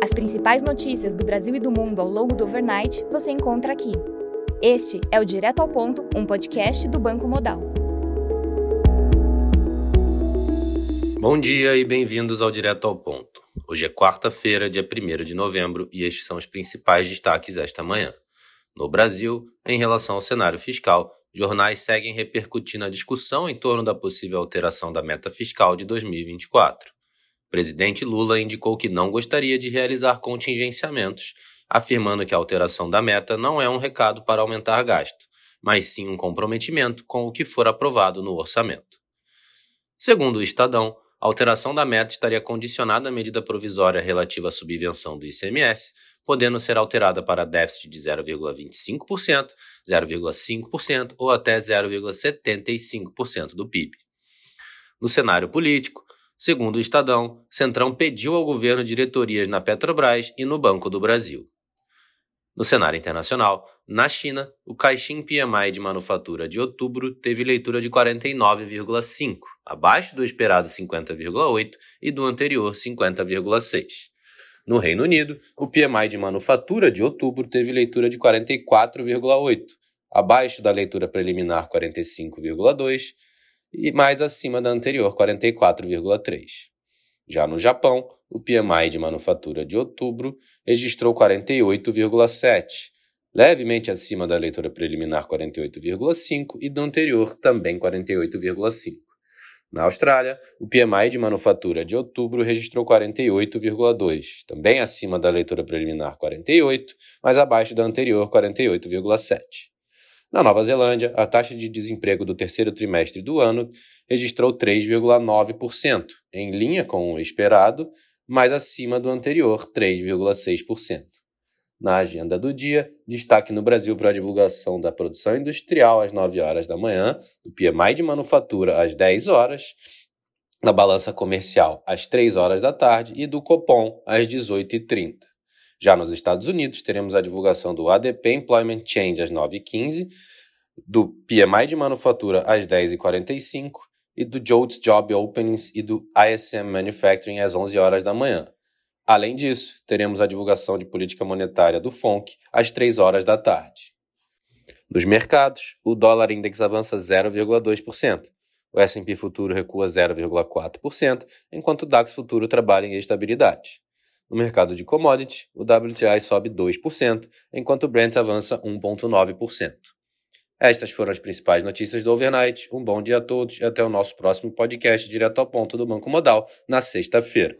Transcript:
As principais notícias do Brasil e do mundo ao longo do overnight você encontra aqui. Este é o Direto ao Ponto, um podcast do Banco Modal. Bom dia e bem-vindos ao Direto ao Ponto. Hoje é quarta-feira, dia 1 de novembro, e estes são os principais destaques esta manhã. No Brasil, em relação ao cenário fiscal, jornais seguem repercutindo a discussão em torno da possível alteração da meta fiscal de 2024. Presidente Lula indicou que não gostaria de realizar contingenciamentos, afirmando que a alteração da meta não é um recado para aumentar gasto, mas sim um comprometimento com o que for aprovado no orçamento. Segundo o Estadão, a alteração da meta estaria condicionada à medida provisória relativa à subvenção do ICMS, podendo ser alterada para déficit de 0,25%, 0,5% ou até 0,75% do PIB. No cenário político, segundo o Estadão, Centrão pediu ao governo diretorias na Petrobras e no Banco do Brasil. No cenário internacional, na China, o Caixin PMI de manufatura de outubro teve leitura de 49,5, abaixo do esperado 50,8 e do anterior 50,6. No Reino Unido, o PMI de manufatura de outubro teve leitura de 44,8, abaixo da leitura preliminar 45,2 e mais acima da anterior 44,3. Já no Japão, o PMI de manufatura de outubro registrou 48,7, levemente acima da leitura preliminar 48,5 e do anterior também 48,5. Na Austrália, o PMI de manufatura de outubro registrou 48,2, também acima da leitura preliminar 48, mas abaixo da anterior 48,7. Na Nova Zelândia, a taxa de desemprego do terceiro trimestre do ano registrou 3,9%, em linha com o esperado, mas acima do anterior 3,6%. Na agenda do dia, destaque no Brasil para a divulgação da produção industrial às 9 horas da manhã, do PMI de manufatura às 10 horas, da balança comercial às 3 horas da tarde e do Copom às 18h30. Já nos Estados Unidos, teremos a divulgação do ADP Employment Change às 9h15, do PMI de manufatura às 10h45 e do JOLTS Job Openings e do ISM Manufacturing às 11 horas da manhã. Além disso, teremos a divulgação de política monetária do FONC às 3 horas da tarde. Nos mercados, o dólar index avança 0,2%, o S&P futuro recua 0,4%, enquanto o DAX futuro trabalha em estabilidade. No mercado de commodities, o WTI sobe 2%, enquanto o Brent avança 1,9%. Estas foram as principais notícias do overnight. Um bom dia a todos e até o nosso próximo podcast direto ao ponto do Banco Modal na sexta-feira.